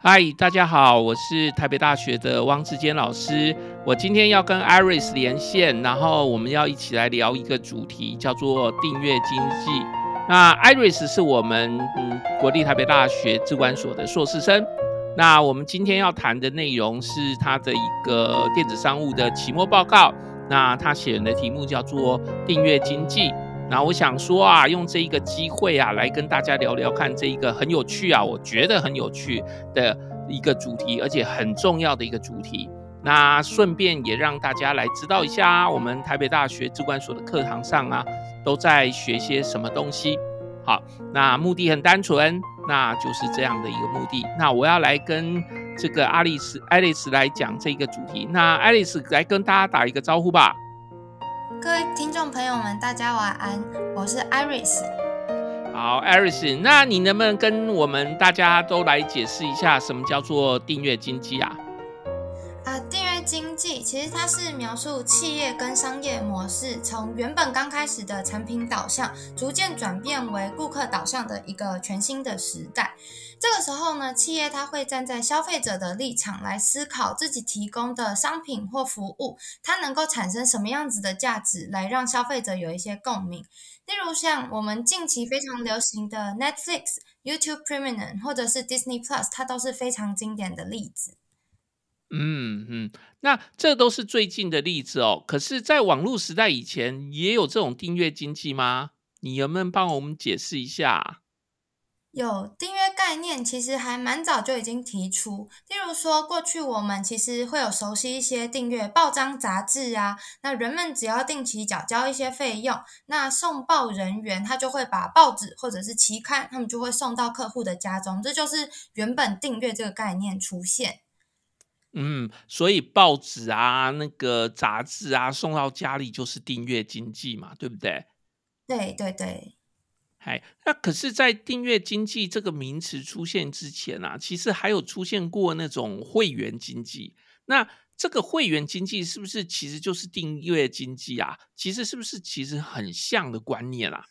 嗨，大家好，我是台北大学的汪志坚老师。我今天要跟 Iris 连线，然后我们要一起来聊一个主题，叫做订阅经济。那 Iris 是我们嗯国立台北大学资管所的硕士生。那我们今天要谈的内容是他的一个电子商务的期末报告。那他写的题目叫做订阅经济。那我想说啊，用这一个机会啊，来跟大家聊聊看这一个很有趣啊，我觉得很有趣的一个主题，而且很重要的一个主题。那顺便也让大家来知道一下，我们台北大学资管所的课堂上啊，都在学些什么东西。好，那目的很单纯，那就是这样的一个目的。那我要来跟这个阿丽丝、爱丽丝来讲这个主题。那爱丽丝来跟大家打一个招呼吧。各位听众朋友们，大家晚安，我是 Iris。好，Iris，那你能不能跟我们大家都来解释一下，什么叫做订阅经济啊？啊，订阅经济其实它是描述企业跟商业模式从原本刚开始的产品导向，逐渐转变为顾客导向的一个全新的时代。这个时候呢，企业它会站在消费者的立场来思考自己提供的商品或服务，它能够产生什么样子的价值，来让消费者有一些共鸣。例如像我们近期非常流行的 Netflix、YouTube Premium 或者是 Disney Plus，它都是非常经典的例子。嗯嗯，那这都是最近的例子哦。可是，在网络时代以前，也有这种订阅经济吗？你能不能帮我们解释一下？有订阅概念，其实还蛮早就已经提出。例如说，过去我们其实会有熟悉一些订阅报章杂志啊，那人们只要定期缴交一些费用，那送报人员他就会把报纸或者是期刊，他们就会送到客户的家中，这就是原本订阅这个概念出现。嗯，所以报纸啊，那个杂志啊，送到家里就是订阅经济嘛，对不对？对对对。嗨，那可是，在订阅经济这个名词出现之前啊，其实还有出现过那种会员经济。那这个会员经济是不是其实就是订阅经济啊？其实是不是其实很像的观念啊？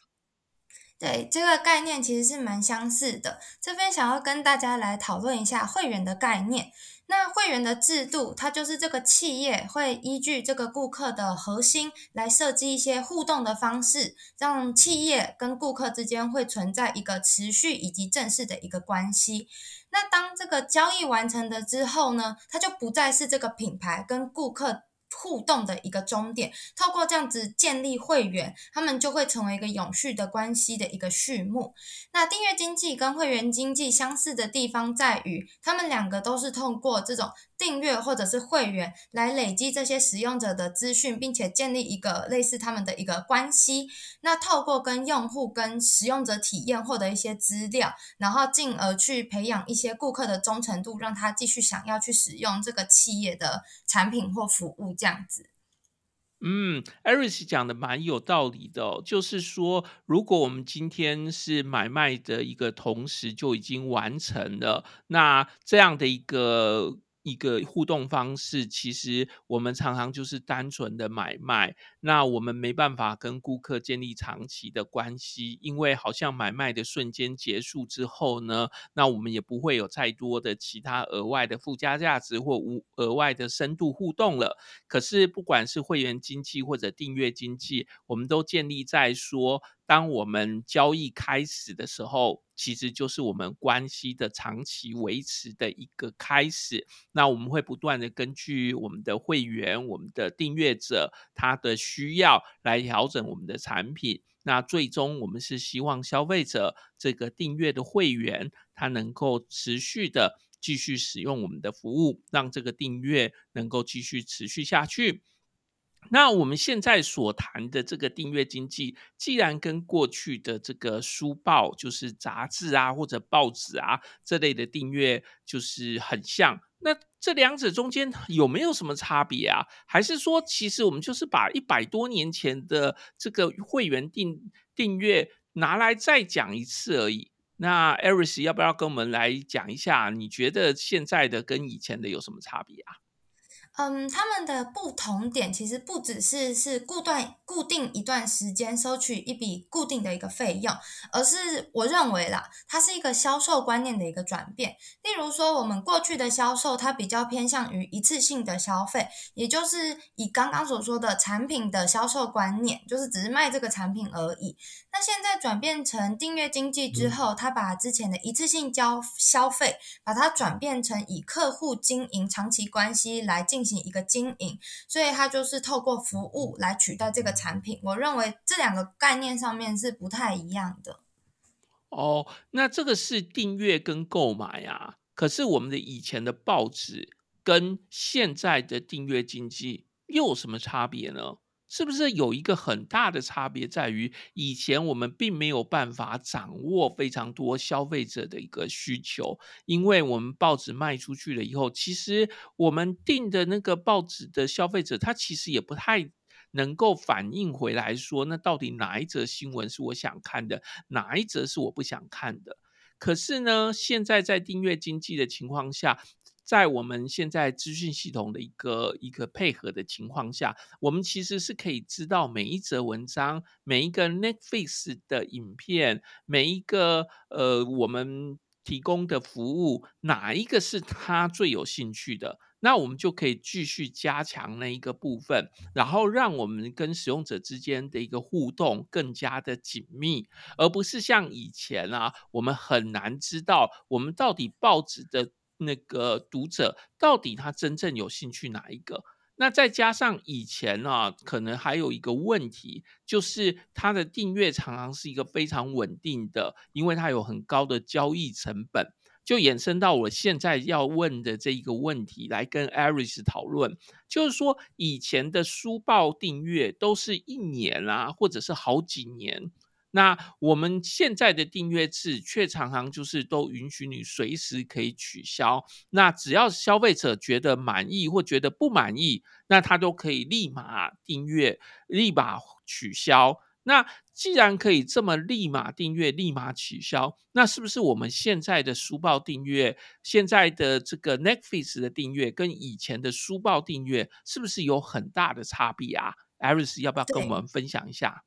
对，这个概念其实是蛮相似的。这边想要跟大家来讨论一下会员的概念。那会员的制度，它就是这个企业会依据这个顾客的核心来设计一些互动的方式，让企业跟顾客之间会存在一个持续以及正式的一个关系。那当这个交易完成的之后呢，它就不再是这个品牌跟顾客。互动的一个终点，透过这样子建立会员，他们就会成为一个永续的关系的一个序幕。那订阅经济跟会员经济相似的地方在于，他们两个都是通过这种订阅或者是会员来累积这些使用者的资讯，并且建立一个类似他们的一个关系。那透过跟用户跟使用者体验获得一些资料，然后进而去培养一些顾客的忠诚度，让他继续想要去使用这个企业的产品或服务。这样子，嗯，Iris 讲的蛮有道理的，就是说，如果我们今天是买卖的一个同时就已经完成了，那这样的一个。一个互动方式，其实我们常常就是单纯的买卖，那我们没办法跟顾客建立长期的关系，因为好像买卖的瞬间结束之后呢，那我们也不会有太多的其他额外的附加价值或无额外的深度互动了。可是不管是会员经济或者订阅经济，我们都建立在说，当我们交易开始的时候，其实就是我们关系的长期维持的一个开始。那我们会不断的根据我们的会员、我们的订阅者他的需要来调整我们的产品。那最终我们是希望消费者这个订阅的会员，他能够持续的继续使用我们的服务，让这个订阅能够继续持续下去。那我们现在所谈的这个订阅经济，既然跟过去的这个书报，就是杂志啊或者报纸啊这类的订阅，就是很像，那这两者中间有没有什么差别啊？还是说，其实我们就是把一百多年前的这个会员订订阅拿来再讲一次而已？那 Iris 要不要跟我们来讲一下？你觉得现在的跟以前的有什么差别啊？嗯，他们的不同点其实不只是是固断固定一段时间收取一笔固定的一个费用，而是我认为啦，它是一个销售观念的一个转变。例如说，我们过去的销售它比较偏向于一次性的消费，也就是以刚刚所说的产品的销售观念，就是只是卖这个产品而已。那现在转变成订阅经济之后，它把之前的一次性交消费，把它转变成以客户经营长期关系来进行行一个经营，所以它就是透过服务来取代这个产品。我认为这两个概念上面是不太一样的。哦，那这个是订阅跟购买啊，可是我们的以前的报纸跟现在的订阅经济又有什么差别呢？是不是有一个很大的差别，在于以前我们并没有办法掌握非常多消费者的一个需求，因为我们报纸卖出去了以后，其实我们订的那个报纸的消费者，他其实也不太能够反映回来说，那到底哪一则新闻是我想看的，哪一则是我不想看的。可是呢，现在在订阅经济的情况下。在我们现在资讯系统的一个一个配合的情况下，我们其实是可以知道每一则文章、每一个 Netflix 的影片、每一个呃我们提供的服务，哪一个是他最有兴趣的，那我们就可以继续加强那一个部分，然后让我们跟使用者之间的一个互动更加的紧密，而不是像以前啊，我们很难知道我们到底报纸的。那个读者到底他真正有兴趣哪一个？那再加上以前呢、啊，可能还有一个问题，就是它的订阅常常是一个非常稳定的，因为它有很高的交易成本，就衍生到我现在要问的这一个问题，来跟 Aris 讨论，就是说以前的书报订阅都是一年啊，或者是好几年。那我们现在的订阅制却常常就是都允许你随时可以取消。那只要消费者觉得满意或觉得不满意，那他都可以立马订阅、立马取消。那既然可以这么立马订阅、立马取消，那是不是我们现在的书报订阅、现在的这个 Netflix 的订阅跟以前的书报订阅是不是有很大的差别啊？Aris 要不要跟我们分享一下？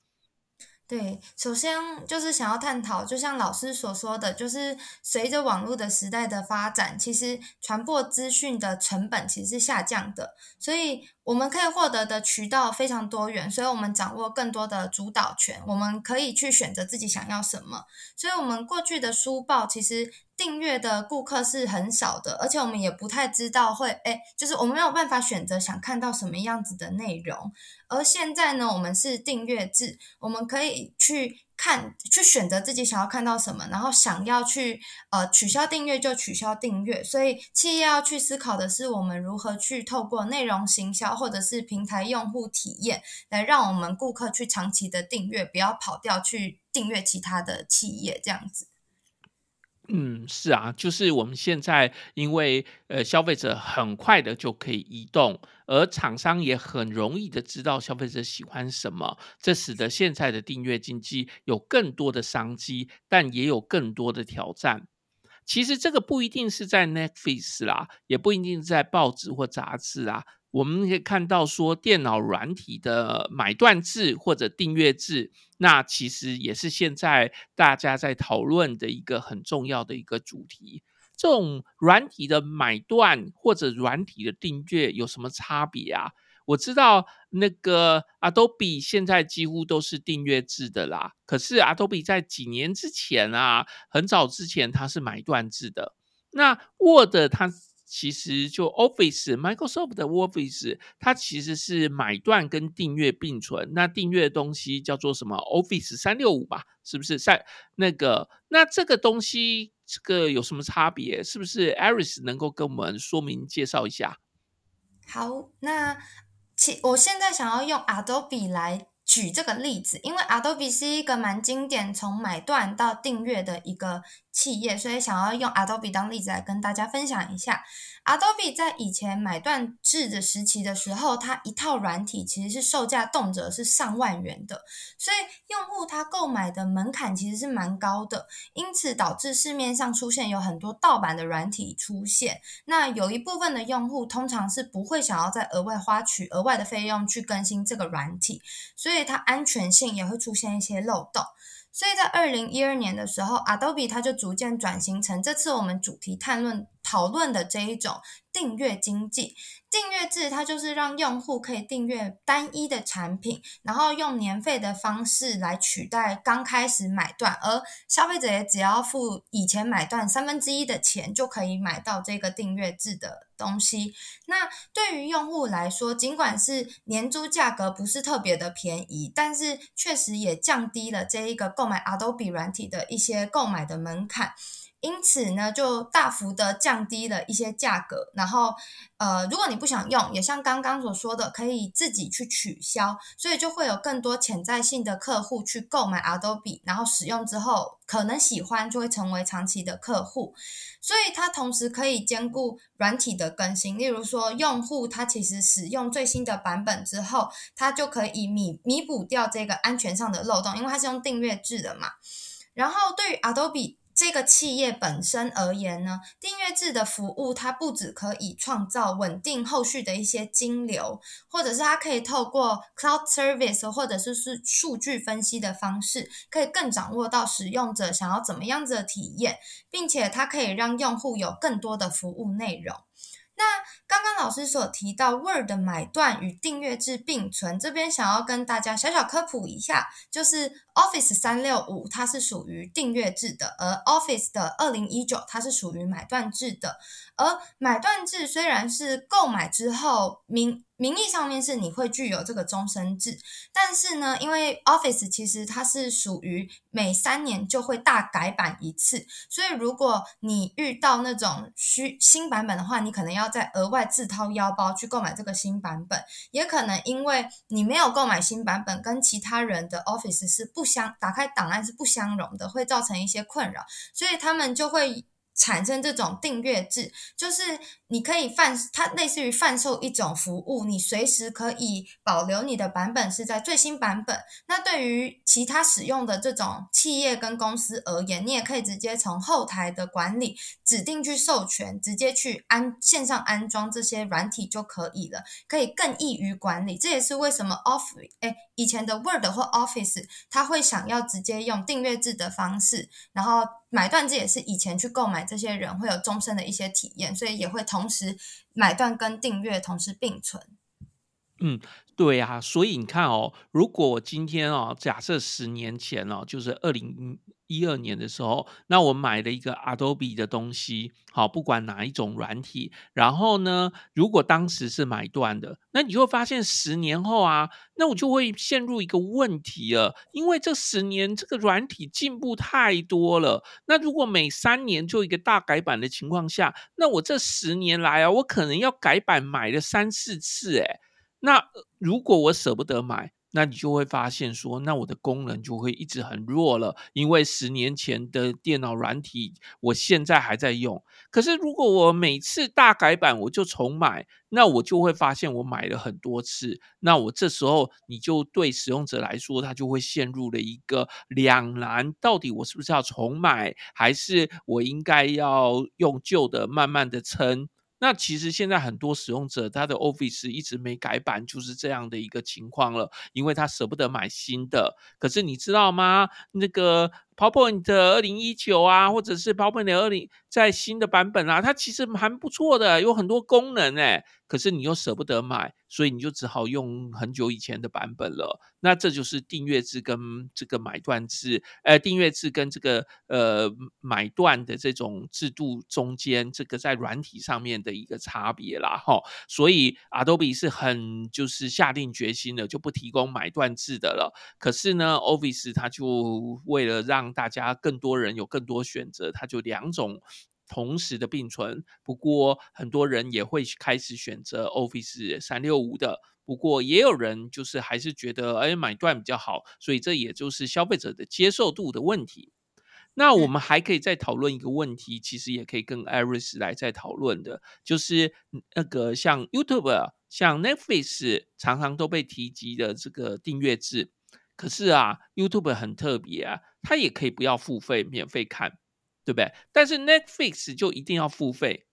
对，首先就是想要探讨，就像老师所说的，就是随着网络的时代的发展，其实传播资讯的成本其实是下降的，所以我们可以获得的渠道非常多元，所以我们掌握更多的主导权，我们可以去选择自己想要什么。所以，我们过去的书报其实订阅的顾客是很少的，而且我们也不太知道会，哎，就是我们没有办法选择想看到什么样子的内容。而现在呢，我们是订阅制，我们可以去看、去选择自己想要看到什么，然后想要去呃取消订阅就取消订阅。所以企业要去思考的是，我们如何去透过内容行销或者是平台用户体验，来让我们顾客去长期的订阅，不要跑掉去订阅其他的企业这样子。嗯，是啊，就是我们现在因为呃消费者很快的就可以移动，而厂商也很容易的知道消费者喜欢什么，这使得现在的订阅经济有更多的商机，但也有更多的挑战。其实这个不一定是在 Netflix 啦，也不一定在报纸或杂志啦。我们可以看到，说电脑软体的买断制或者订阅制，那其实也是现在大家在讨论的一个很重要的一个主题。这种软体的买断或者软体的订阅有什么差别啊？我知道那个 Adobe 现在几乎都是订阅制的啦，可是 Adobe 在几年之前啊，很早之前它是买断制的。那 Word 它。其实就 Office，Microsoft 的 Office，它其实是买断跟订阅并存。那订阅的东西叫做什么？Office 三六五吧，是不是？在那个，那这个东西这个有什么差别？是不是 Aris 能够跟我们说明介绍一下？好，那其我现在想要用 Adobe 来。举这个例子，因为 Adobe 是一个蛮经典从买断到订阅的一个企业，所以想要用 Adobe 当例子来跟大家分享一下。Adobe 在以前买断制的时期的时候，它一套软体其实是售价动辄是上万元的，所以用户他购买的门槛其实是蛮高的，因此导致市面上出现有很多盗版的软体出现。那有一部分的用户通常是不会想要再额外花取额外的费用去更新这个软体，所以它安全性也会出现一些漏洞。所以在二零一二年的时候，Adobe 它就逐渐转型成这次我们主题探论讨论的这一种订阅经济。订阅制它就是让用户可以订阅单一的产品，然后用年费的方式来取代刚开始买断，而消费者也只要付以前买断三分之一的钱，就可以买到这个订阅制的东西。那对于用户来说，尽管是年租价格不是特别的便宜，但是确实也降低了这一个购买 Adobe 软体的一些购买的门槛。因此呢，就大幅的降低了一些价格。然后，呃，如果你不想用，也像刚刚所说的，可以自己去取消。所以就会有更多潜在性的客户去购买 Adobe，然后使用之后可能喜欢，就会成为长期的客户。所以它同时可以兼顾软体的更新，例如说，用户他其实使用最新的版本之后，他就可以弥弥补掉这个安全上的漏洞，因为它是用订阅制的嘛。然后对于 Adobe。这个企业本身而言呢，订阅制的服务，它不只可以创造稳定后续的一些金流，或者是它可以透过 cloud service 或者是是数据分析的方式，可以更掌握到使用者想要怎么样子的体验，并且它可以让用户有更多的服务内容。那刚刚老师所提到 Word 的买断与订阅制并存，这边想要跟大家小小科普一下，就是 Office 三六五它是属于订阅制的，而 Office 的二零一九它是属于买断制的。而买断制虽然是购买之后名名义上面是你会具有这个终身制，但是呢，因为 Office 其实它是属于每三年就会大改版一次，所以如果你遇到那种需新版本的话，你可能要再额外自掏腰包去购买这个新版本，也可能因为你没有购买新版本，跟其他人的 Office 是不相打开档案是不相容的，会造成一些困扰，所以他们就会。产生这种订阅制，就是你可以贩，它类似于贩售一种服务，你随时可以保留你的版本是在最新版本。那对于其他使用的这种企业跟公司而言，你也可以直接从后台的管理指定去授权，直接去安线上安装这些软体就可以了，可以更易于管理。这也是为什么 Office 哎，以前的 Word 或 Office，它会想要直接用订阅制的方式，然后买断制也是以前去购买这些人会有终身的一些体验，所以也会同时买断跟订阅同时并存。嗯，对啊，所以你看哦，如果我今天哦，假设十年前哦，就是二零一二年的时候，那我买了一个 Adobe 的东西，好，不管哪一种软体，然后呢，如果当时是买断的，那你就会发现十年后啊，那我就会陷入一个问题了，因为这十年这个软体进步太多了，那如果每三年就一个大改版的情况下，那我这十年来啊，我可能要改版买了三四次，诶。那如果我舍不得买，那你就会发现说，那我的功能就会一直很弱了，因为十年前的电脑软体，我现在还在用。可是如果我每次大改版我就重买，那我就会发现我买了很多次，那我这时候你就对使用者来说，他就会陷入了一个两难：到底我是不是要重买，还是我应该要用旧的慢慢的撑？那其实现在很多使用者他的 Office 一直没改版，就是这样的一个情况了，因为他舍不得买新的。可是你知道吗？那个。PowerPoint 二零一九啊，或者是 PowerPoint 二零在新的版本啊，它其实蛮不错的，有很多功能诶。可是你又舍不得买，所以你就只好用很久以前的版本了。那这就是订阅制跟这个买断制，呃，订阅制跟这个呃买断的这种制度中间，这个在软体上面的一个差别啦，哈。所以 Adobe 是很就是下定决心的，就不提供买断制的了。可是呢，Office 它就为了让大家更多人有更多选择，它就两种同时的并存。不过很多人也会开始选择 Office 三六五的。不过也有人就是还是觉得，哎，买断比较好。所以这也就是消费者的接受度的问题。那我们还可以再讨论一个问题，其实也可以跟 Iris 来再讨论的，就是那个像 YouTube、像 Netflix 常常都被提及的这个订阅制。可是啊，YouTube 很特别啊，它也可以不要付费，免费看，对不对？但是 Netflix 就一定要付费。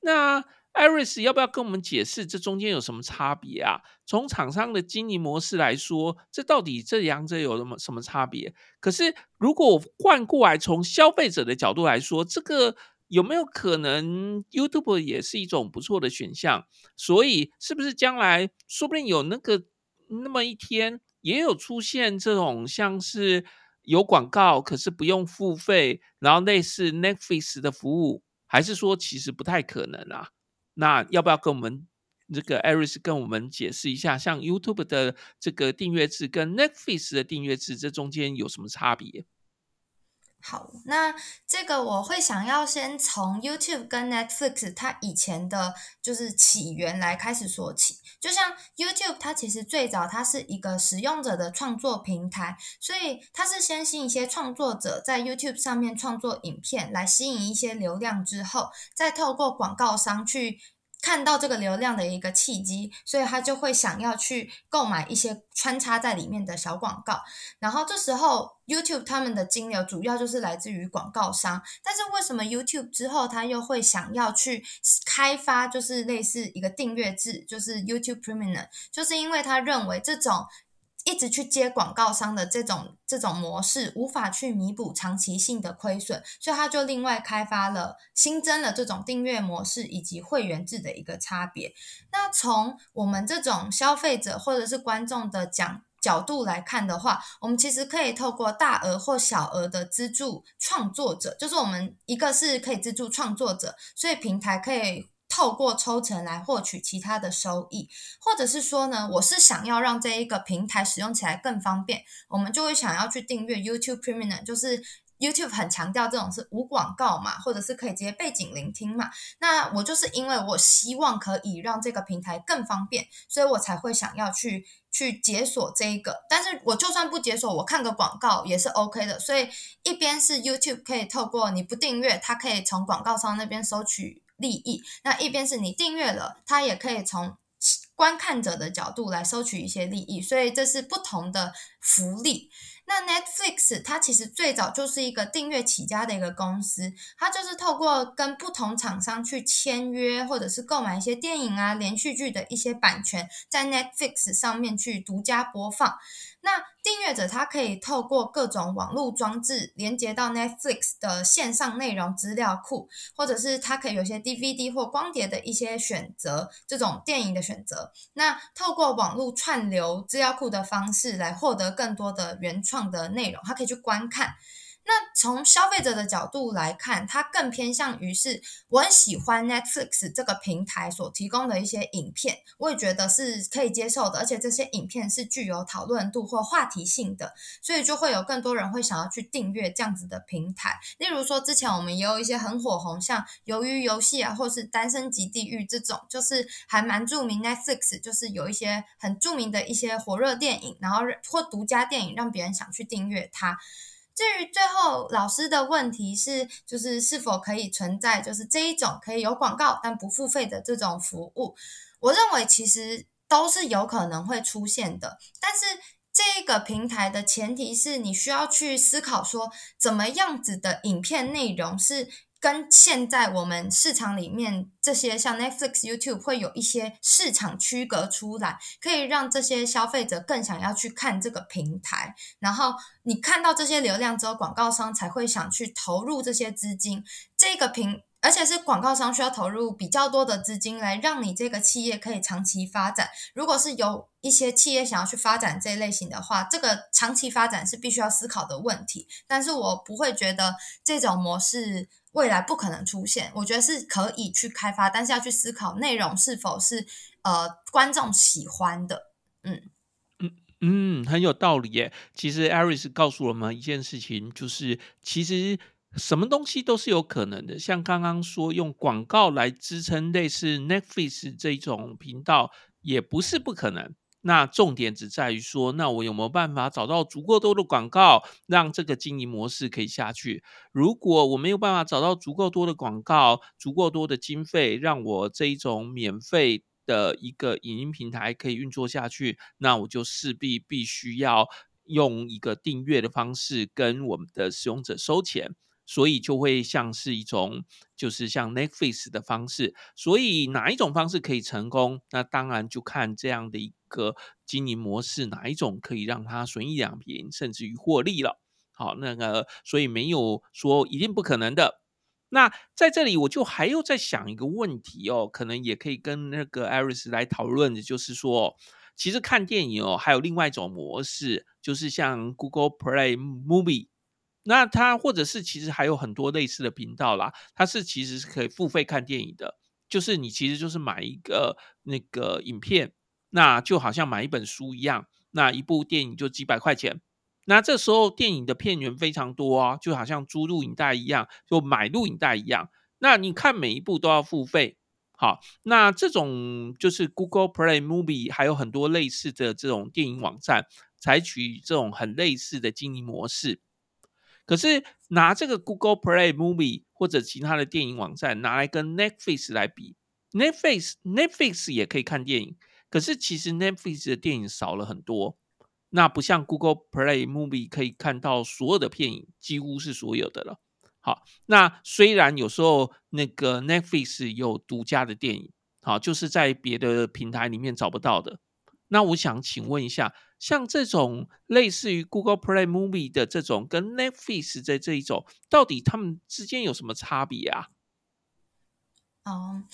那 Iris 要不要跟我们解释这中间有什么差别啊？从厂商的经营模式来说，这到底这两者有什么什么差别？可是如果换过来从消费者的角度来说，这个有没有可能 YouTube 也是一种不错的选项？所以是不是将来说不定有那个那么一天，也有出现这种像是有广告可是不用付费，然后类似 Netflix 的服务，还是说其实不太可能啊？那要不要跟我们这个 Eris 跟我们解释一下，像 YouTube 的这个订阅制跟 Netflix 的订阅制，这中间有什么差别？好，那这个我会想要先从 YouTube 跟 Netflix 它以前的就是起源来开始说起。就像 YouTube，它其实最早它是一个使用者的创作平台，所以它是先吸引一些创作者在 YouTube 上面创作影片，来吸引一些流量之后，再透过广告商去。看到这个流量的一个契机，所以他就会想要去购买一些穿插在里面的小广告。然后这时候 YouTube 他们的金流主要就是来自于广告商。但是为什么 YouTube 之后他又会想要去开发，就是类似一个订阅制，就是 YouTube Premium，就是因为他认为这种。一直去接广告商的这种这种模式，无法去弥补长期性的亏损，所以他就另外开发了新增了这种订阅模式以及会员制的一个差别。那从我们这种消费者或者是观众的讲角度来看的话，我们其实可以透过大额或小额的资助创作者，就是我们一个是可以资助创作者，所以平台可以。透过抽成来获取其他的收益，或者是说呢，我是想要让这一个平台使用起来更方便，我们就会想要去订阅 YouTube Premium，就是 YouTube 很强调这种是无广告嘛，或者是可以直接背景聆听嘛。那我就是因为我希望可以让这个平台更方便，所以我才会想要去去解锁这一个。但是我就算不解锁，我看个广告也是 OK 的。所以一边是 YouTube 可以透过你不订阅，它可以从广告商那边收取。利益，那一边是你订阅了，它也可以从观看者的角度来收取一些利益，所以这是不同的福利。那 Netflix 它其实最早就是一个订阅起家的一个公司，它就是透过跟不同厂商去签约，或者是购买一些电影啊、连续剧的一些版权，在 Netflix 上面去独家播放。那订阅者他可以透过各种网络装置连接到 Netflix 的线上内容资料库，或者是他可以有些 DVD 或光碟的一些选择，这种电影的选择。那透过网络串流资料库的方式来获得更多的原创的内容，他可以去观看。那从消费者的角度来看，它更偏向于是我很喜欢 Netflix 这个平台所提供的一些影片，我也觉得是可以接受的，而且这些影片是具有讨论度或话题性的，所以就会有更多人会想要去订阅这样子的平台。例如说，之前我们也有一些很火红，像鱿鱼游戏啊，或是单身即地狱这种，就是还蛮著名 Netflix，就是有一些很著名的一些火热电影，然后或独家电影，让别人想去订阅它。至于最后老师的问题是，就是是否可以存在就是这一种可以有广告但不付费的这种服务？我认为其实都是有可能会出现的，但是这个平台的前提是你需要去思考说，怎么样子的影片内容是。跟现在我们市场里面这些像 Netflix、YouTube 会有一些市场区隔出来，可以让这些消费者更想要去看这个平台。然后你看到这些流量之后，广告商才会想去投入这些资金。这个平，而且是广告商需要投入比较多的资金来让你这个企业可以长期发展。如果是有一些企业想要去发展这一类型的话，这个长期发展是必须要思考的问题。但是我不会觉得这种模式。未来不可能出现，我觉得是可以去开发，但是要去思考内容是否是呃观众喜欢的。嗯嗯嗯，很有道理耶。其实 Iris 告诉我们一件事情，就是其实什么东西都是有可能的。像刚刚说用广告来支撑类似 Netflix 这种频道，也不是不可能。那重点只在于说，那我有没有办法找到足够多的广告，让这个经营模式可以下去？如果我没有办法找到足够多的广告、足够多的经费，让我这一种免费的一个影音平台可以运作下去，那我就势必必须要用一个订阅的方式跟我们的使用者收钱。所以就会像是一种，就是像 Netflix 的方式。所以哪一种方式可以成功？那当然就看这样的一个经营模式，哪一种可以让它损益两平，甚至于获利了。好，那个所以没有说一定不可能的。那在这里我就还要再想一个问题哦，可能也可以跟那个 Aris 来讨论的，就是说，其实看电影哦，还有另外一种模式，就是像 Google Play Movie。那它或者是其实还有很多类似的频道啦，它是其实是可以付费看电影的，就是你其实就是买一个那个影片，那就好像买一本书一样，那一部电影就几百块钱，那这时候电影的片源非常多啊，就好像租录影带一样，就买录影带一样，那你看每一部都要付费，好，那这种就是 Google Play Movie 还有很多类似的这种电影网站，采取这种很类似的经营模式。可是拿这个 Google Play Movie 或者其他的电影网站拿来跟 Netflix 来比，Netflix Netflix 也可以看电影，可是其实 Netflix 的电影少了很多。那不像 Google Play Movie 可以看到所有的片影，几乎是所有的了。好，那虽然有时候那个 Netflix 有独家的电影，好，就是在别的平台里面找不到的。那我想请问一下，像这种类似于 Google Play Movie 的这种，跟 Netflix 的这一种，到底他们之间有什么差别啊？哦，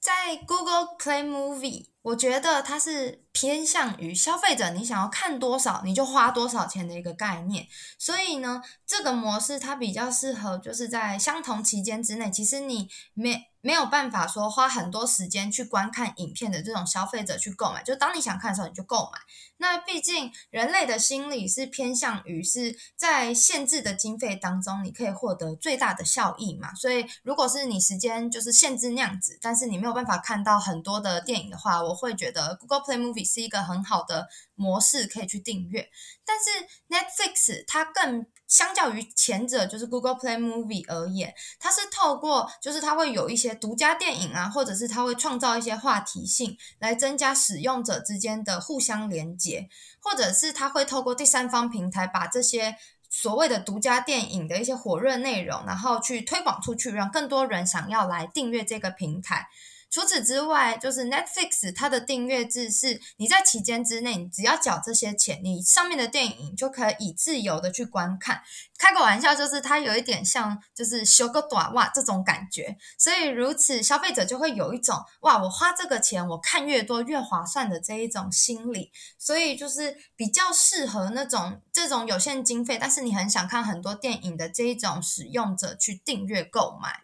在 Google Play Movie，我觉得它是偏向于消费者，你想要看多少，你就花多少钱的一个概念。所以呢，这个模式它比较适合，就是在相同期间之内，其实你没。没有办法说花很多时间去观看影片的这种消费者去购买，就当你想看的时候你就购买。那毕竟人类的心理是偏向于是在限制的经费当中，你可以获得最大的效益嘛。所以如果是你时间就是限制那样子，但是你没有办法看到很多的电影的话，我我会觉得 Google Play Movie 是一个很好的模式可以去订阅。但是 Netflix 它更相较于前者，就是 Google Play Movie 而言，它是透过就是它会有一些独家电影啊，或者是它会创造一些话题性，来增加使用者之间的互相连接，或者是它会透过第三方平台把这些所谓的独家电影的一些火热内容，然后去推广出去，让更多人想要来订阅这个平台。除此之外，就是 Netflix 它的订阅制是，你在期间之内，你只要缴这些钱，你上面的电影就可以自由的去观看。开个玩笑，就是它有一点像就是修个短袜这种感觉，所以如此消费者就会有一种哇，我花这个钱，我看越多越划算的这一种心理，所以就是比较适合那种这种有限经费，但是你很想看很多电影的这一种使用者去订阅购买。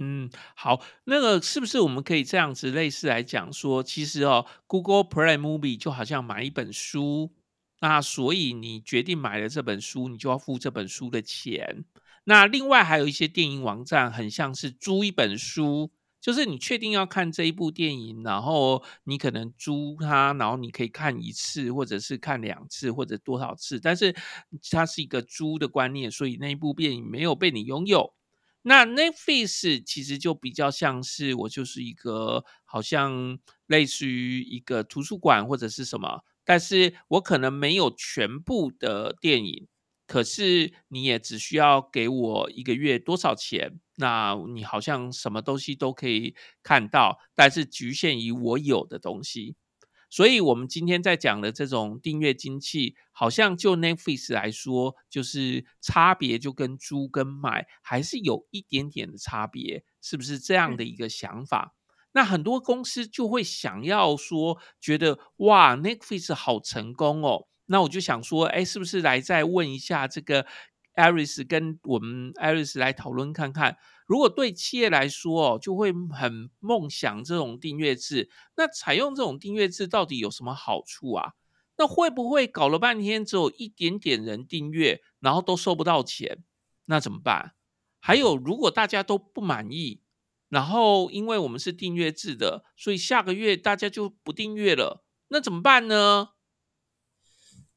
嗯，好，那个是不是我们可以这样子类似来讲说，其实哦，Google Play Movie 就好像买一本书，那所以你决定买了这本书，你就要付这本书的钱。那另外还有一些电影网站，很像是租一本书，就是你确定要看这一部电影，然后你可能租它，然后你可以看一次，或者是看两次，或者多少次，但是它是一个租的观念，所以那一部电影没有被你拥有。那 Netflix 其实就比较像是我就是一个好像类似于一个图书馆或者是什么，但是我可能没有全部的电影，可是你也只需要给我一个月多少钱，那你好像什么东西都可以看到，但是局限于我有的东西。所以，我们今天在讲的这种订阅经济，好像就 Netflix 来说，就是差别就跟租跟买还是有一点点的差别，是不是这样的一个想法？嗯、那很多公司就会想要说，觉得哇，Netflix 好成功哦，那我就想说，哎，是不是来再问一下这个 Aris 跟我们 Aris 来讨论看看？如果对企业来说哦，就会很梦想这种订阅制。那采用这种订阅制到底有什么好处啊？那会不会搞了半天只有一点点人订阅，然后都收不到钱？那怎么办？还有，如果大家都不满意，然后因为我们是订阅制的，所以下个月大家就不订阅了，那怎么办呢？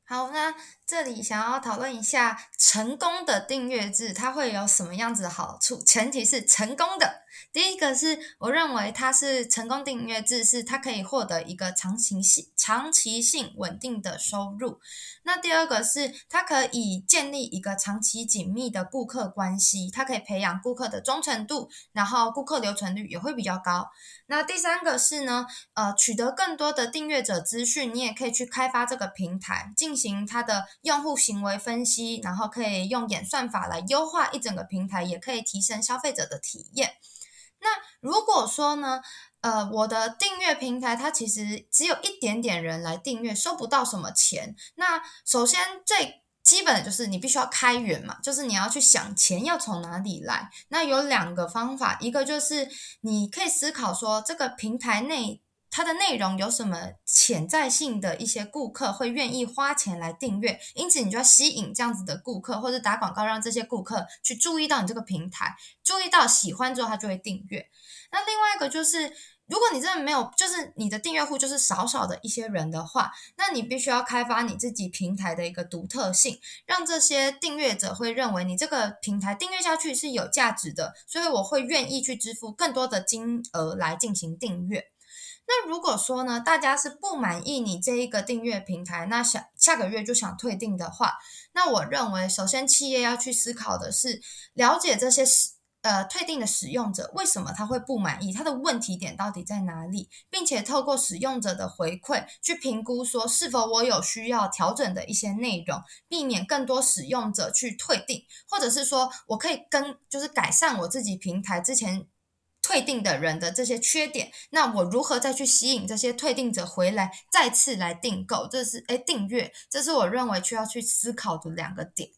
好，那这里想要讨论一下成功的订阅制，它会有什么样子的好处？前提是成功的。第一个是我认为它是成功订阅制，是它可以获得一个长期性、长期性稳定的收入。那第二个是它可以建立一个长期紧密的顾客关系，它可以培养顾客的忠诚度，然后顾客留存率也会比较高。那第三个是呢，呃，取得更多的订阅者资讯，你也可以去开发这个平台，进行它的用户行为分析，然后可以用演算法来优化一整个平台，也可以提升消费者的体验。那如果说呢，呃，我的订阅平台它其实只有一点点人来订阅，收不到什么钱。那首先最基本的就是你必须要开源嘛，就是你要去想钱要从哪里来。那有两个方法，一个就是你可以思考说这个平台内。它的内容有什么潜在性的一些顾客会愿意花钱来订阅，因此你就要吸引这样子的顾客，或者打广告让这些顾客去注意到你这个平台，注意到喜欢之后他就会订阅。那另外一个就是，如果你真的没有，就是你的订阅户就是少少的一些人的话，那你必须要开发你自己平台的一个独特性，让这些订阅者会认为你这个平台订阅下去是有价值的，所以我会愿意去支付更多的金额来进行订阅。那如果说呢，大家是不满意你这一个订阅平台，那想下个月就想退订的话，那我认为首先企业要去思考的是，了解这些使呃退订的使用者为什么他会不满意，他的问题点到底在哪里，并且透过使用者的回馈去评估说是否我有需要调整的一些内容，避免更多使用者去退订，或者是说我可以跟就是改善我自己平台之前。退订的人的这些缺点，那我如何再去吸引这些退订者回来，再次来订购？这是诶订阅，这是我认为需要去思考的两个点。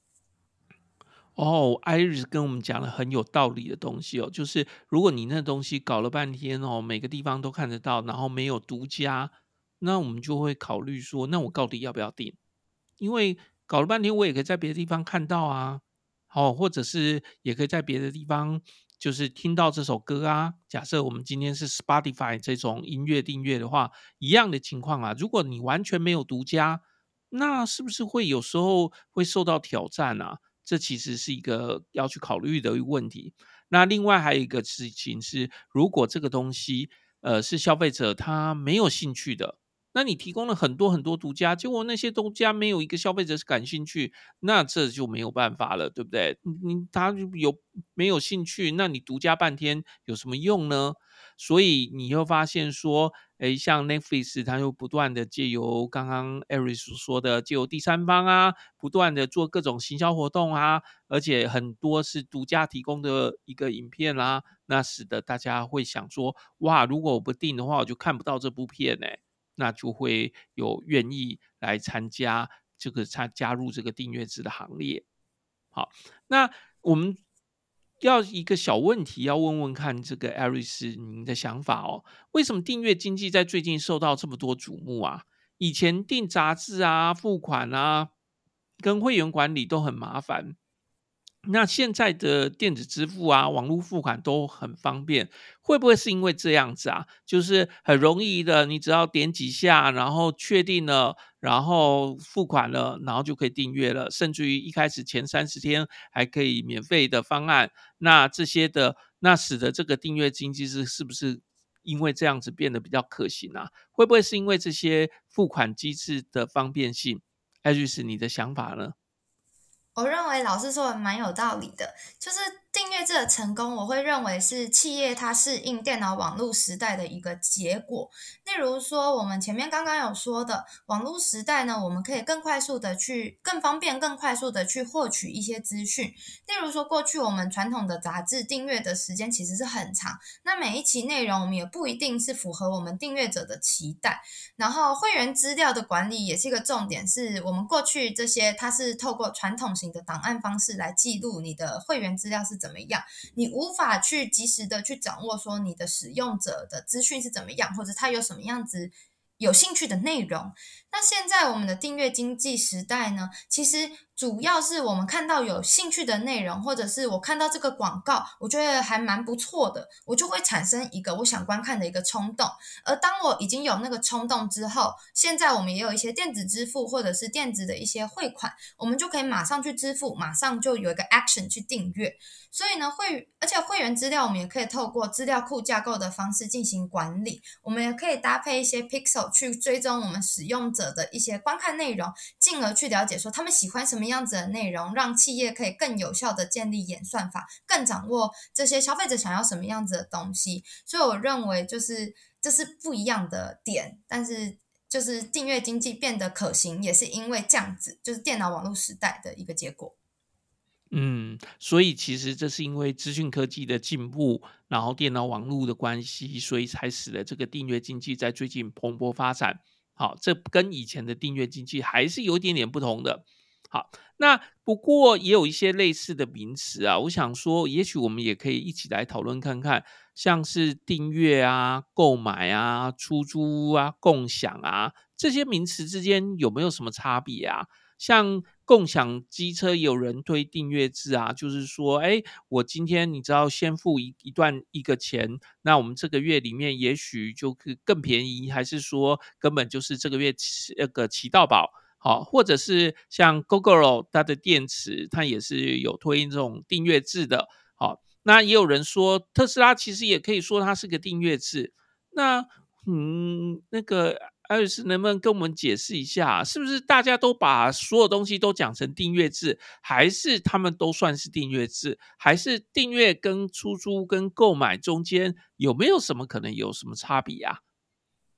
哦，Iris 跟我们讲了很有道理的东西哦，就是如果你那东西搞了半天哦，每个地方都看得到，然后没有独家，那我们就会考虑说，那我到底要不要订？因为搞了半天，我也可以在别的地方看到啊，哦，或者是也可以在别的地方。就是听到这首歌啊，假设我们今天是 Spotify 这种音乐订阅的话，一样的情况啊。如果你完全没有独家，那是不是会有时候会受到挑战啊？这其实是一个要去考虑的一个问题。那另外还有一个事情是，如果这个东西呃是消费者他没有兴趣的。那你提供了很多很多独家，结果那些独家没有一个消费者是感兴趣，那这就没有办法了，对不对？你他有没有兴趣？那你独家半天有什么用呢？所以你又发现说，诶，像 Netflix，它又不断的借由刚刚 Iris 说的，借由第三方啊，不断的做各种行销活动啊，而且很多是独家提供的一个影片啦、那使得大家会想说，哇，如果我不订的话，我就看不到这部片呢。那就会有愿意来参加这个参加入这个订阅制的行列。好，那我们要一个小问题要问问看，这个艾瑞斯您的想法哦？为什么订阅经济在最近受到这么多瞩目啊？以前订杂志啊、付款啊、跟会员管理都很麻烦。那现在的电子支付啊、网络付款都很方便，会不会是因为这样子啊？就是很容易的，你只要点几下，然后确定了，然后付款了，然后就可以订阅了，甚至于一开始前三十天还可以免费的方案。那这些的，那使得这个订阅经济是是不是因为这样子变得比较可行啊？会不会是因为这些付款机制的方便性？艾律师，你的想法呢？我认为老师说的蛮有道理的，就是。订阅制的成功，我会认为是企业它适应电脑网络时代的一个结果。例如说，我们前面刚刚有说的网络时代呢，我们可以更快速的去、更方便、更快速的去获取一些资讯。例如说，过去我们传统的杂志订阅的时间其实是很长，那每一期内容我们也不一定是符合我们订阅者的期待。然后，会员资料的管理也是一个重点，是我们过去这些它是透过传统型的档案方式来记录你的会员资料是。怎么样？你无法去及时的去掌握说你的使用者的资讯是怎么样，或者他有什么样子有兴趣的内容。那现在我们的订阅经济时代呢？其实主要是我们看到有兴趣的内容，或者是我看到这个广告，我觉得还蛮不错的，我就会产生一个我想观看的一个冲动。而当我已经有那个冲动之后，现在我们也有一些电子支付或者是电子的一些汇款，我们就可以马上去支付，马上就有一个 action 去订阅。所以呢，会而且会员资料我们也可以透过资料库架构的方式进行管理，我们也可以搭配一些 pixel 去追踪我们使用者的一些观看内容，进而去了解说他们喜欢什么么样子的内容，让企业可以更有效的建立演算法，更掌握这些消费者想要什么样子的东西。所以我认为就是这是不一样的点，但是就是订阅经济变得可行，也是因为这样子，就是电脑网络时代的一个结果。嗯，所以其实这是因为资讯科技的进步，然后电脑网络的关系，所以才使得这个订阅经济在最近蓬勃发展。好，这跟以前的订阅经济还是有点点不同的。好，那不过也有一些类似的名词啊，我想说，也许我们也可以一起来讨论看看，像是订阅啊、购买啊、出租啊、共享啊这些名词之间有没有什么差别啊？像共享机车，有人推订阅制啊，就是说，哎，我今天你只要先付一一段一个钱，那我们这个月里面也许就更便宜，还是说根本就是这个月那个骑到饱，好，或者是像 Gogoro 它的电池，它也是有推这种订阅制的，好，那也有人说特斯拉其实也可以说它是个订阅制，那嗯，那个。艾瑞斯能不能跟我们解释一下，是不是大家都把所有东西都讲成订阅制，还是他们都算是订阅制，还是订阅跟出租跟购买中间有没有什么可能有什么差别啊？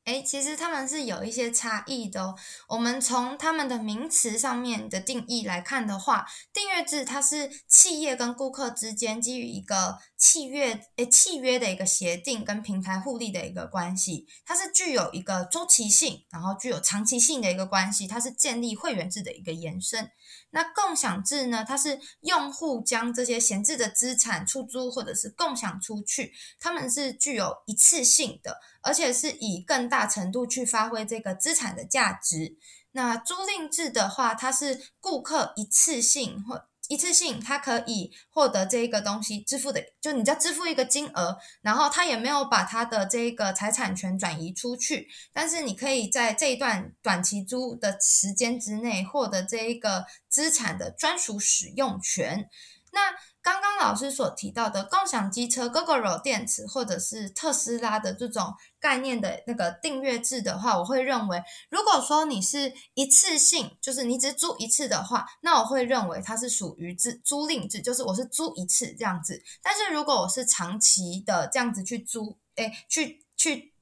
诶，其实他们是有一些差异的哦。我们从他们的名词上面的定义来看的话，订阅制它是企业跟顾客之间基于一个契约，诶，契约的一个协定跟平台互利的一个关系，它是具有一个周期性，然后具有长期性的一个关系，它是建立会员制的一个延伸。那共享制呢？它是用户将这些闲置的资产出租或者是共享出去，他们是具有一次性的，而且是以更大程度去发挥这个资产的价值。那租赁制的话，它是顾客一次性或一次性，他可以获得这一个东西支付的，就你只要支付一个金额，然后他也没有把他的这个财产权转移出去，但是你可以在这一段短期租的时间之内获得这一个资产的专属使用权。那刚刚老师所提到的共享机车、Gogoro 电池或者是特斯拉的这种概念的那个订阅制的话，我会认为，如果说你是一次性，就是你只租一次的话，那我会认为它是属于租租赁制，就是我是租一次这样子。但是如果我是长期的这样子去租，诶，去去。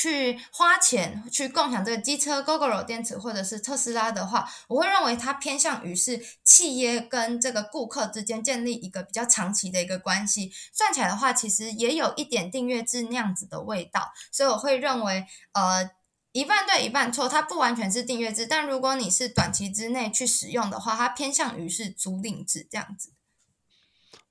去花钱去共享这个机车、Gogoro 电池或者是特斯拉的话，我会认为它偏向于是企业跟这个顾客之间建立一个比较长期的一个关系。算起来的话，其实也有一点订阅制那样子的味道，所以我会认为，呃，一半对一半错，它不完全是订阅制，但如果你是短期之内去使用的话，它偏向于是租赁制这样子。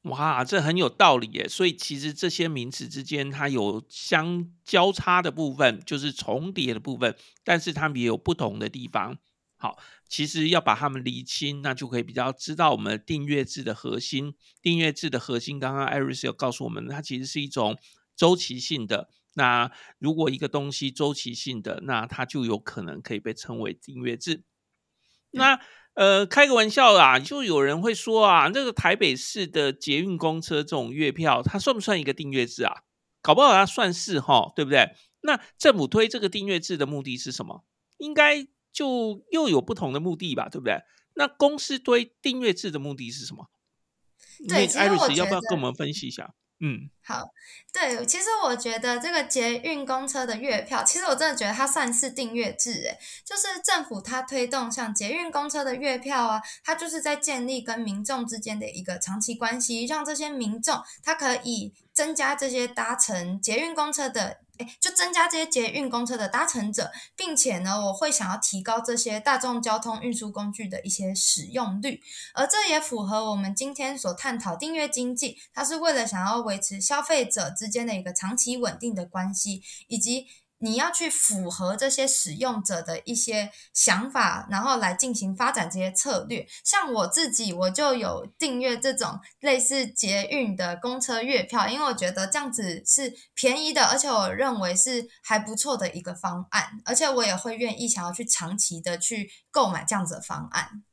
哇，这很有道理耶！所以其实这些名词之间它有相交叉的部分，就是重叠的部分，但是它们也有不同的地方。好，其实要把它们厘清，那就可以比较知道我们订阅制的核心。订阅制的核心，刚刚艾瑞斯有告诉我们，它其实是一种周期性的。那如果一个东西周期性的，那它就有可能可以被称为订阅制。那呃，开个玩笑啦，就有人会说啊，这个台北市的捷运公车这种月票，它算不算一个订阅制啊？搞不好它算是哈，对不对？那政府推这个订阅制的目的是什么？应该就又有不同的目的吧，对不对？那公司推订阅制的目的是什么？对，艾瑞斯要不要跟我们分析一下？嗯，好，对，其实我觉得这个捷运公车的月票，其实我真的觉得它算是订阅制，诶，就是政府它推动像捷运公车的月票啊，它就是在建立跟民众之间的一个长期关系，让这些民众他可以增加这些搭乘捷运公车的。就增加这些捷运公车的搭乘者，并且呢，我会想要提高这些大众交通运输工具的一些使用率，而这也符合我们今天所探讨订阅经济，它是为了想要维持消费者之间的一个长期稳定的关系，以及你要去符合这些使用者的一些想法，然后来进行发展这些策略。像我自己，我就有订阅这种类似捷运的公车月票，因为我觉得这样子是便宜的，而且我认为是还不错的一个方案，而且我也会愿意想要去长期的去购买这样子的方案。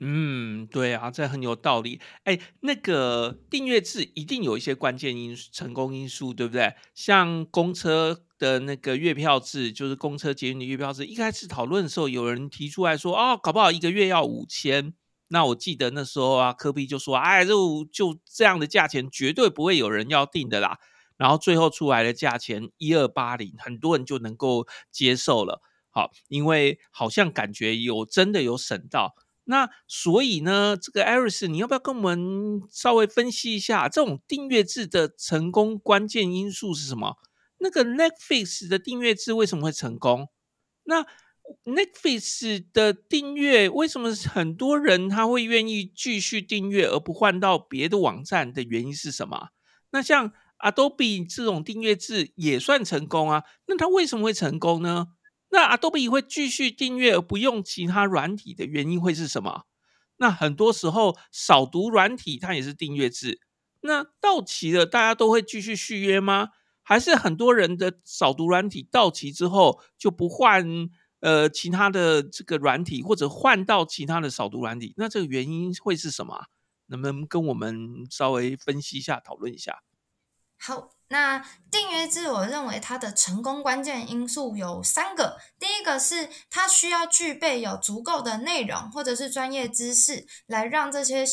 嗯，对啊，这很有道理。哎，那个订阅制一定有一些关键因、成功因素，对不对？像公车的那个月票制，就是公车捷运的月票制，一开始讨论的时候，有人提出来说，哦，搞不好一个月要五千。那我记得那时候啊，柯 P 就说，哎，就就这样的价钱，绝对不会有人要订的啦。然后最后出来的价钱一二八零，很多人就能够接受了。好，因为好像感觉有真的有省到。那所以呢，这个 Iris，你要不要跟我们稍微分析一下这种订阅制的成功关键因素是什么？那个 Netflix 的订阅制为什么会成功？那 Netflix 的订阅为什么很多人他会愿意继续订阅而不换到别的网站的原因是什么？那像 Adobe 这种订阅制也算成功啊，那它为什么会成功呢？那 Adobe 会继续订阅而不用其他软体的原因会是什么？那很多时候扫读软体它也是订阅制，那到期了大家都会继续续约吗？还是很多人的扫读软体到期之后就不换呃其他的这个软体，或者换到其他的扫读软体？那这个原因会是什么？能不能跟我们稍微分析一下、讨论一下？好。那订阅制，我认为它的成功关键因素有三个。第一个是它需要具备有足够的内容或者是专业知识，来让这些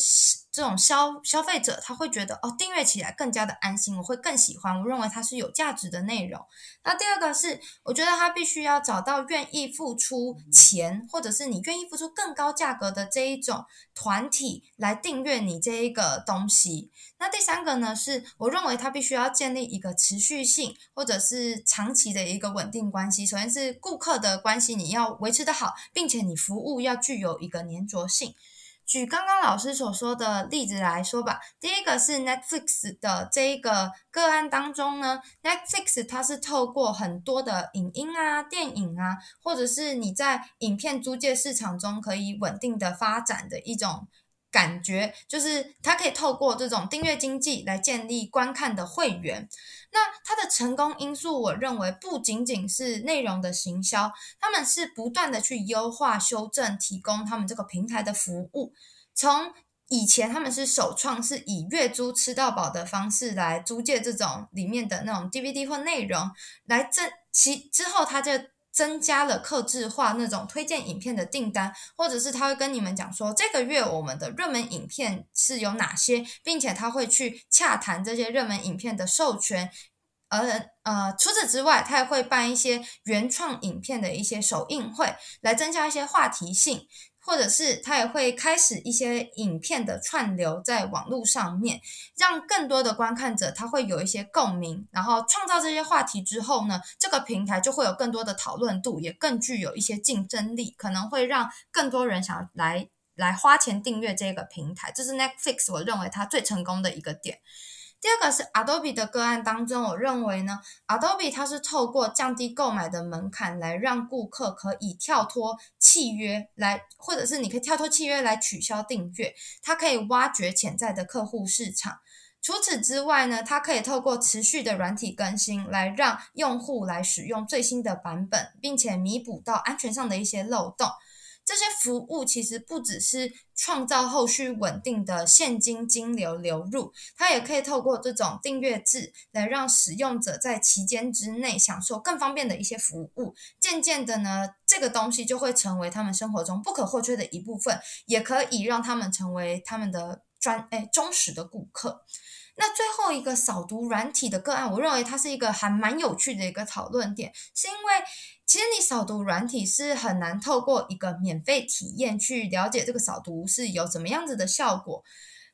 这种消消费者他会觉得哦，订阅起来更加的安心，我会更喜欢。我认为它是有价值的内容。那第二个是，我觉得他必须要找到愿意付出钱，或者是你愿意付出更高价格的这一种团体来订阅你这一个东西。那第三个呢，是我认为它必须要建立一个持续性或者是长期的一个稳定关系。首先是顾客的关系，你要维持得好，并且你服务要具有一个粘着性。举刚刚老师所说的例子来说吧，第一个是 Netflix 的这一个个案当中呢，Netflix 它是透过很多的影音啊、电影啊，或者是你在影片租借市场中可以稳定的发展的一种。感觉就是它可以透过这种订阅经济来建立观看的会员。那它的成功因素，我认为不仅仅是内容的行销，他们是不断的去优化、修正、提供他们这个平台的服务。从以前他们是首创是以月租吃到饱的方式来租借这种里面的那种 DVD 或内容，来这其之后他就。增加了客制化那种推荐影片的订单，或者是他会跟你们讲说，这个月我们的热门影片是有哪些，并且他会去洽谈这些热门影片的授权，而呃除此之外，他也会办一些原创影片的一些首映会，来增加一些话题性。或者是他也会开始一些影片的串流在网络上面，让更多的观看者他会有一些共鸣，然后创造这些话题之后呢，这个平台就会有更多的讨论度，也更具有一些竞争力，可能会让更多人想来来花钱订阅这个平台。这是 Netflix 我认为它最成功的一个点。第二个是 Adobe 的个案当中，我认为呢，Adobe 它是透过降低购买的门槛，来让顾客可以跳脱契约来，或者是你可以跳脱契约来取消订阅，它可以挖掘潜在的客户市场。除此之外呢，它可以透过持续的软体更新，来让用户来使用最新的版本，并且弥补到安全上的一些漏洞。这些服务其实不只是创造后续稳定的现金金流流入，它也可以透过这种订阅制来让使用者在期间之内享受更方便的一些服务。渐渐的呢，这个东西就会成为他们生活中不可或缺的一部分，也可以让他们成为他们的专诶忠实的顾客。那最后一个扫读软体的个案，我认为它是一个还蛮有趣的一个讨论点，是因为其实你扫读软体是很难透过一个免费体验去了解这个扫读是有怎么样子的效果，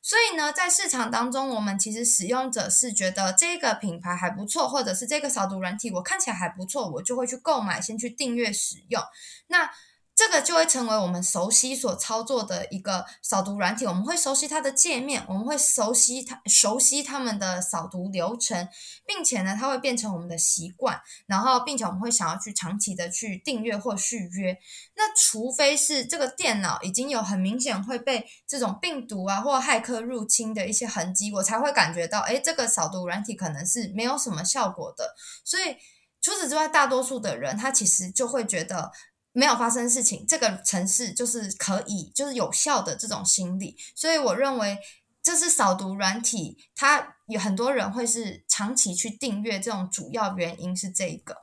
所以呢，在市场当中，我们其实使用者是觉得这个品牌还不错，或者是这个扫读软体我看起来还不错，我就会去购买，先去订阅使用。那这个就会成为我们熟悉所操作的一个扫读软体，我们会熟悉它的界面，我们会熟悉它熟悉他们的扫读流程，并且呢，它会变成我们的习惯，然后并且我们会想要去长期的去订阅或续约。那除非是这个电脑已经有很明显会被这种病毒啊或骇客入侵的一些痕迹，我才会感觉到，诶，这个扫读软体可能是没有什么效果的。所以除此之外，大多数的人他其实就会觉得。没有发生事情，这个城市就是可以，就是有效的这种心理，所以我认为这是扫读软体，它有很多人会是长期去订阅，这种主要原因是这个。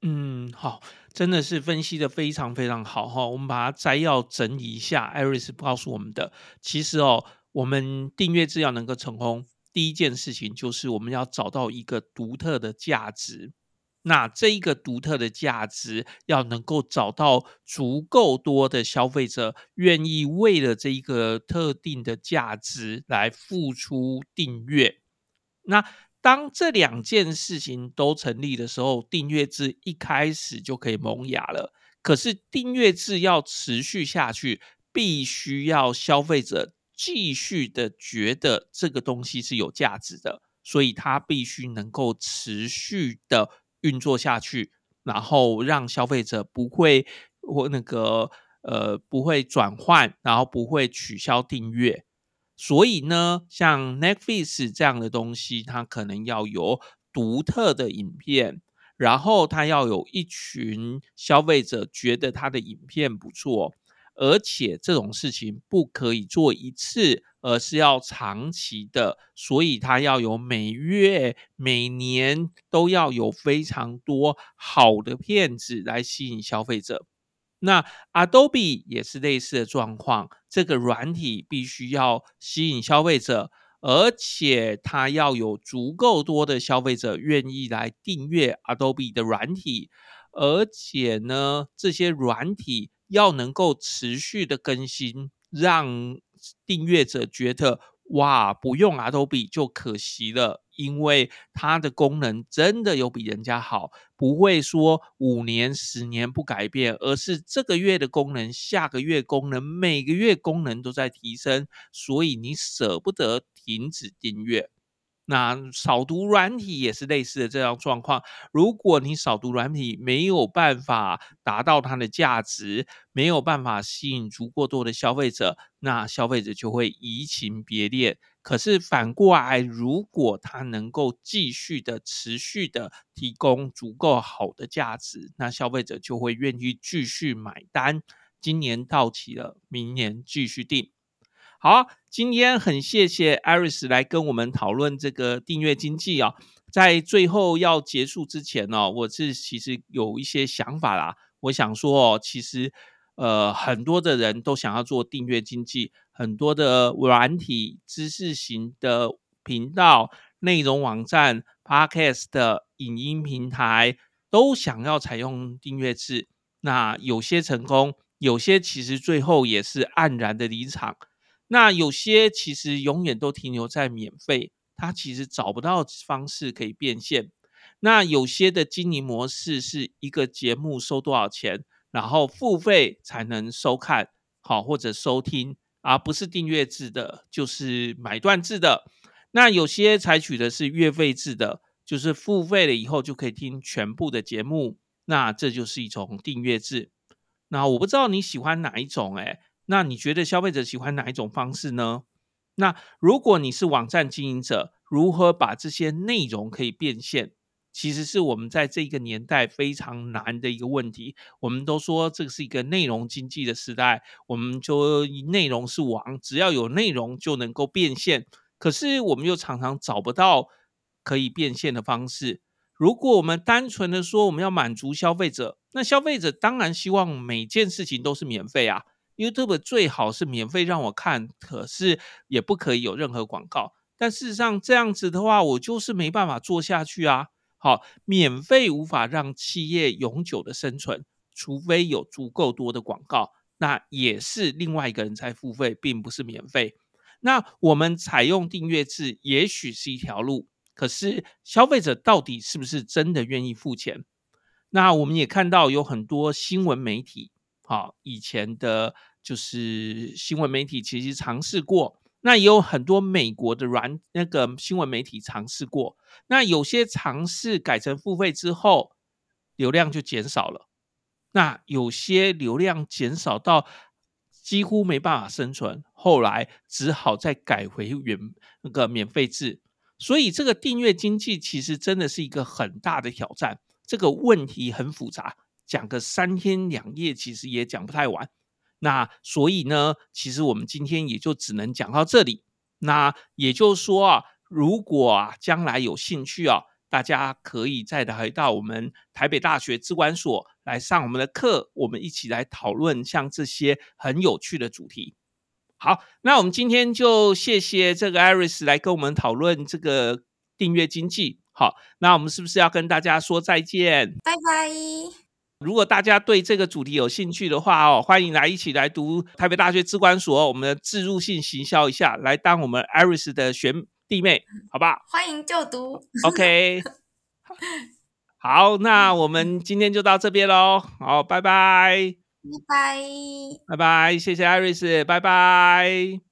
嗯，好，真的是分析的非常非常好哈，我们把它摘要整理一下，Iris 告诉我们的，其实哦，我们订阅制要能够成功，第一件事情就是我们要找到一个独特的价值。那这一个独特的价值，要能够找到足够多的消费者愿意为了这一个特定的价值来付出订阅。那当这两件事情都成立的时候，订阅制一开始就可以萌芽了。可是订阅制要持续下去，必须要消费者继续的觉得这个东西是有价值的，所以它必须能够持续的。运作下去，然后让消费者不会或那个呃不会转换，然后不会取消订阅。所以呢，像 Netflix 这样的东西，它可能要有独特的影片，然后它要有一群消费者觉得它的影片不错。而且这种事情不可以做一次，而是要长期的，所以它要有每月、每年都要有非常多好的片子来吸引消费者。那 Adobe 也是类似的状况，这个软体必须要吸引消费者，而且它要有足够多的消费者愿意来订阅 Adobe 的软体，而且呢，这些软体。要能够持续的更新，让订阅者觉得哇，不用 Adobe 就可惜了，因为它的功能真的有比人家好，不会说五年、十年不改变，而是这个月的功能，下个月功能，每个月功能都在提升，所以你舍不得停止订阅。那扫读软体也是类似的这样状况。如果你扫读软体没有办法达到它的价值，没有办法吸引足够多的消费者，那消费者就会移情别恋。可是反过来，如果它能够继续的、持续的提供足够好的价值，那消费者就会愿意继续买单。今年到期了，明年继续订。好，今天很谢谢 Iris 来跟我们讨论这个订阅经济啊。在最后要结束之前呢，我是其实有一些想法啦。我想说哦，其实呃很多的人都想要做订阅经济，很多的软体、知识型的频道、内容网站、Podcast 的影音平台都想要采用订阅制。那有些成功，有些其实最后也是黯然的离场。那有些其实永远都停留在免费，它其实找不到方式可以变现。那有些的经营模式是一个节目收多少钱，然后付费才能收看，好或者收听，而不是订阅制的，就是买断制的。那有些采取的是月费制的，就是付费了以后就可以听全部的节目，那这就是一种订阅制。那我不知道你喜欢哪一种，诶那你觉得消费者喜欢哪一种方式呢？那如果你是网站经营者，如何把这些内容可以变现？其实是我们在这个年代非常难的一个问题。我们都说这是一个内容经济的时代，我们就内容是王，只要有内容就能够变现。可是我们又常常找不到可以变现的方式。如果我们单纯的说我们要满足消费者，那消费者当然希望每件事情都是免费啊。YouTube 最好是免费让我看，可是也不可以有任何广告。但事实上这样子的话，我就是没办法做下去啊。好，免费无法让企业永久的生存，除非有足够多的广告，那也是另外一个人在付费，并不是免费。那我们采用订阅制，也许是一条路，可是消费者到底是不是真的愿意付钱？那我们也看到有很多新闻媒体，好，以前的就是新闻媒体其实尝试过，那也有很多美国的软那个新闻媒体尝试过，那有些尝试改成付费之后，流量就减少了，那有些流量减少到几乎没办法生存，后来只好再改回原那个免费制，所以这个订阅经济其实真的是一个很大的挑战。这个问题很复杂，讲个三天两夜其实也讲不太完。那所以呢，其实我们今天也就只能讲到这里。那也就是说啊，如果啊将来有兴趣啊，大家可以再来到我们台北大学资管所来上我们的课，我们一起来讨论像这些很有趣的主题。好，那我们今天就谢谢这个 Iris 来跟我们讨论这个订阅经济。好，那我们是不是要跟大家说再见？拜拜。如果大家对这个主题有兴趣的话哦，欢迎来一起来读台北大学资管所，我们的置入性行销一下，来当我们 Iris 的学弟妹，好不好？欢迎就读。OK。好，那我们今天就到这边喽。好，拜拜。拜拜。拜拜，谢谢 Iris，拜拜。